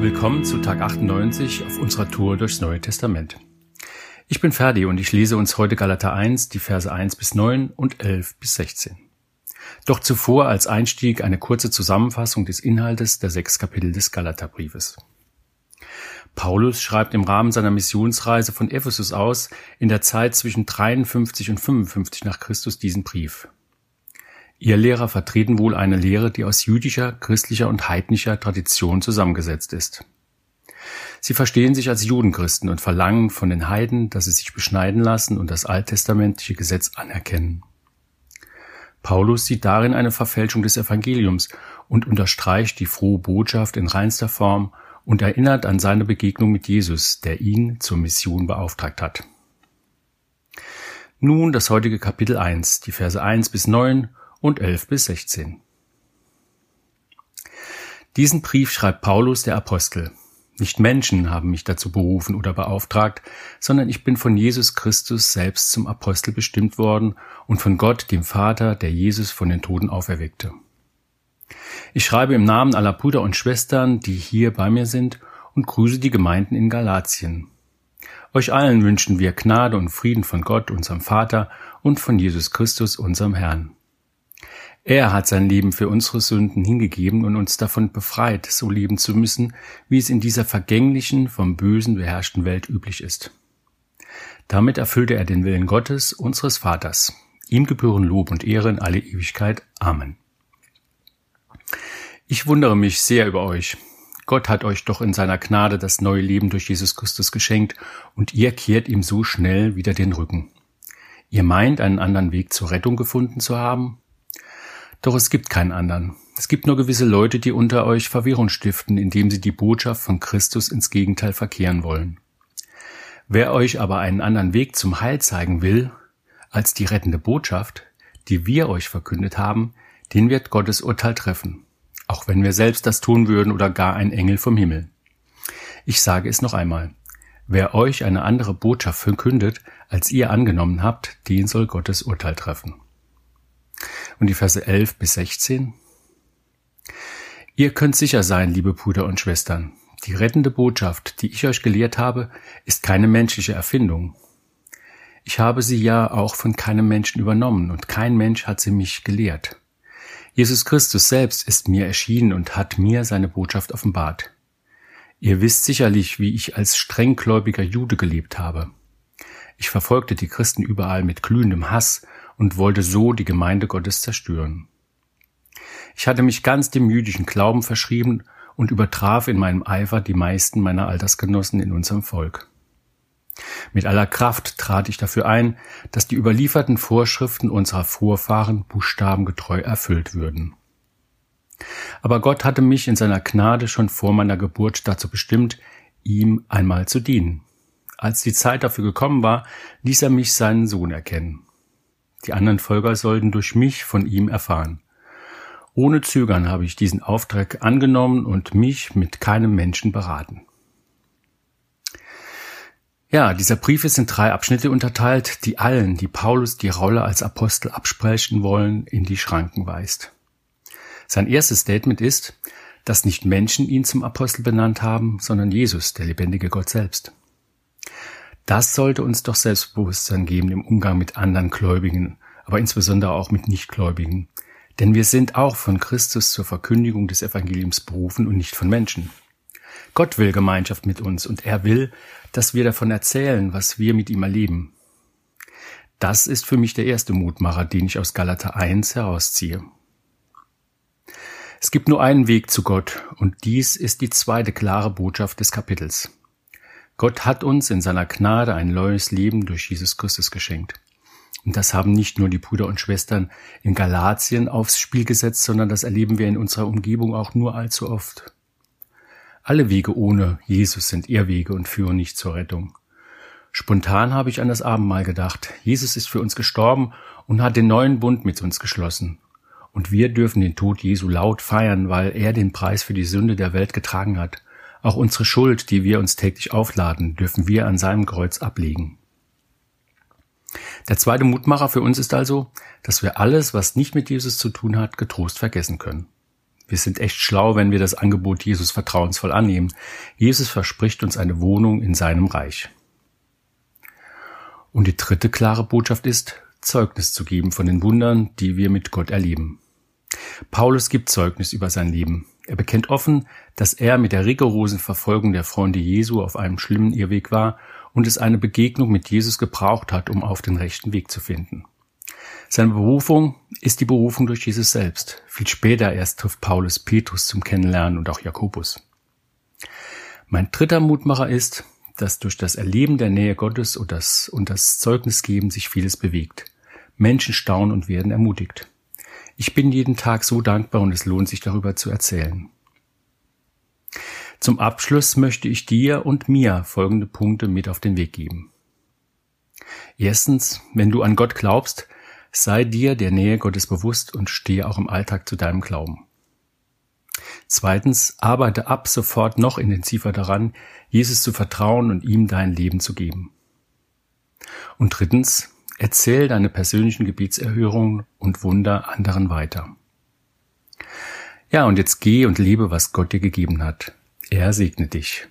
Willkommen zu Tag 98 auf unserer Tour durchs Neue Testament. Ich bin Ferdi und ich lese uns heute Galater 1, die Verse 1 bis 9 und 11 bis 16. Doch zuvor als Einstieg eine kurze Zusammenfassung des Inhaltes der sechs Kapitel des Galaterbriefes. Paulus schreibt im Rahmen seiner Missionsreise von Ephesus aus in der Zeit zwischen 53 und 55 nach Christus diesen Brief. Ihr Lehrer vertreten wohl eine Lehre, die aus jüdischer, christlicher und heidnischer Tradition zusammengesetzt ist. Sie verstehen sich als Judenchristen und verlangen von den Heiden, dass sie sich beschneiden lassen und das alttestamentliche Gesetz anerkennen. Paulus sieht darin eine Verfälschung des Evangeliums und unterstreicht die frohe Botschaft in reinster Form und erinnert an seine Begegnung mit Jesus, der ihn zur Mission beauftragt hat. Nun das heutige Kapitel 1, die Verse 1 bis 9 und 11 bis 16. Diesen Brief schreibt Paulus der Apostel. Nicht Menschen haben mich dazu berufen oder beauftragt, sondern ich bin von Jesus Christus selbst zum Apostel bestimmt worden und von Gott, dem Vater, der Jesus von den Toten auferweckte. Ich schreibe im Namen aller Brüder und Schwestern, die hier bei mir sind, und grüße die Gemeinden in Galatien. Euch allen wünschen wir Gnade und Frieden von Gott, unserem Vater, und von Jesus Christus, unserem Herrn. Er hat sein Leben für unsere Sünden hingegeben und uns davon befreit, so leben zu müssen, wie es in dieser vergänglichen, vom Bösen beherrschten Welt üblich ist. Damit erfüllte er den Willen Gottes, unseres Vaters. Ihm gebühren Lob und Ehre in alle Ewigkeit. Amen. Ich wundere mich sehr über euch. Gott hat euch doch in seiner Gnade das neue Leben durch Jesus Christus geschenkt und ihr kehrt ihm so schnell wieder den Rücken. Ihr meint, einen anderen Weg zur Rettung gefunden zu haben? Doch es gibt keinen anderen. Es gibt nur gewisse Leute, die unter euch Verwirrung stiften, indem sie die Botschaft von Christus ins Gegenteil verkehren wollen. Wer euch aber einen anderen Weg zum Heil zeigen will, als die rettende Botschaft, die wir euch verkündet haben, den wird Gottes Urteil treffen, auch wenn wir selbst das tun würden oder gar ein Engel vom Himmel. Ich sage es noch einmal. Wer euch eine andere Botschaft verkündet, als ihr angenommen habt, den soll Gottes Urteil treffen und die Verse 11 bis 16. Ihr könnt sicher sein, liebe Brüder und Schwestern, die rettende Botschaft, die ich euch gelehrt habe, ist keine menschliche Erfindung. Ich habe sie ja auch von keinem Menschen übernommen und kein Mensch hat sie mich gelehrt. Jesus Christus selbst ist mir erschienen und hat mir seine Botschaft offenbart. Ihr wisst sicherlich, wie ich als strenggläubiger Jude gelebt habe. Ich verfolgte die Christen überall mit glühendem Hass und wollte so die Gemeinde Gottes zerstören. Ich hatte mich ganz dem jüdischen Glauben verschrieben und übertraf in meinem Eifer die meisten meiner Altersgenossen in unserem Volk. Mit aller Kraft trat ich dafür ein, dass die überlieferten Vorschriften unserer Vorfahren buchstabengetreu erfüllt würden. Aber Gott hatte mich in seiner Gnade schon vor meiner Geburt dazu bestimmt, ihm einmal zu dienen. Als die Zeit dafür gekommen war, ließ er mich seinen Sohn erkennen. Die anderen Folger sollten durch mich von ihm erfahren. Ohne Zögern habe ich diesen Auftrag angenommen und mich mit keinem Menschen beraten. Ja, dieser Brief ist in drei Abschnitte unterteilt, die allen, die Paulus die Rolle als Apostel absprechen wollen, in die Schranken weist. Sein erstes Statement ist, dass nicht Menschen ihn zum Apostel benannt haben, sondern Jesus, der lebendige Gott selbst. Das sollte uns doch Selbstbewusstsein geben im Umgang mit anderen Gläubigen, aber insbesondere auch mit Nichtgläubigen. Denn wir sind auch von Christus zur Verkündigung des Evangeliums berufen und nicht von Menschen. Gott will Gemeinschaft mit uns und er will, dass wir davon erzählen, was wir mit ihm erleben. Das ist für mich der erste Mutmacher, den ich aus Galater 1 herausziehe. Es gibt nur einen Weg zu Gott und dies ist die zweite klare Botschaft des Kapitels. Gott hat uns in seiner Gnade ein neues Leben durch Jesus Christus geschenkt. Und das haben nicht nur die Brüder und Schwestern in Galatien aufs Spiel gesetzt, sondern das erleben wir in unserer Umgebung auch nur allzu oft. Alle Wege ohne Jesus sind Irrwege und führen nicht zur Rettung. Spontan habe ich an das Abendmahl gedacht. Jesus ist für uns gestorben und hat den neuen Bund mit uns geschlossen. Und wir dürfen den Tod Jesu laut feiern, weil er den Preis für die Sünde der Welt getragen hat auch unsere Schuld, die wir uns täglich aufladen, dürfen wir an seinem Kreuz ablegen. Der zweite Mutmacher für uns ist also, dass wir alles, was nicht mit Jesus zu tun hat, getrost vergessen können. Wir sind echt schlau, wenn wir das Angebot Jesus vertrauensvoll annehmen. Jesus verspricht uns eine Wohnung in seinem Reich. Und die dritte klare Botschaft ist, Zeugnis zu geben von den Wundern, die wir mit Gott erleben. Paulus gibt Zeugnis über sein Leben. Er bekennt offen, dass er mit der rigorosen Verfolgung der Freunde Jesu auf einem schlimmen Irrweg war und es eine Begegnung mit Jesus gebraucht hat, um auf den rechten Weg zu finden. Seine Berufung ist die Berufung durch Jesus selbst. Viel später erst trifft Paulus Petrus zum Kennenlernen und auch Jakobus. Mein dritter Mutmacher ist, dass durch das Erleben der Nähe Gottes und das, und das Zeugnisgeben sich vieles bewegt. Menschen staunen und werden ermutigt. Ich bin jeden Tag so dankbar und es lohnt sich darüber zu erzählen. Zum Abschluss möchte ich dir und mir folgende Punkte mit auf den Weg geben. Erstens, wenn du an Gott glaubst, sei dir der Nähe Gottes bewusst und stehe auch im Alltag zu deinem Glauben. Zweitens, arbeite ab sofort noch intensiver daran, Jesus zu vertrauen und ihm dein Leben zu geben. Und drittens, erzähl deine persönlichen Gebetserhörungen und Wunder anderen weiter. Ja, und jetzt geh und lebe, was Gott dir gegeben hat. Er segne dich.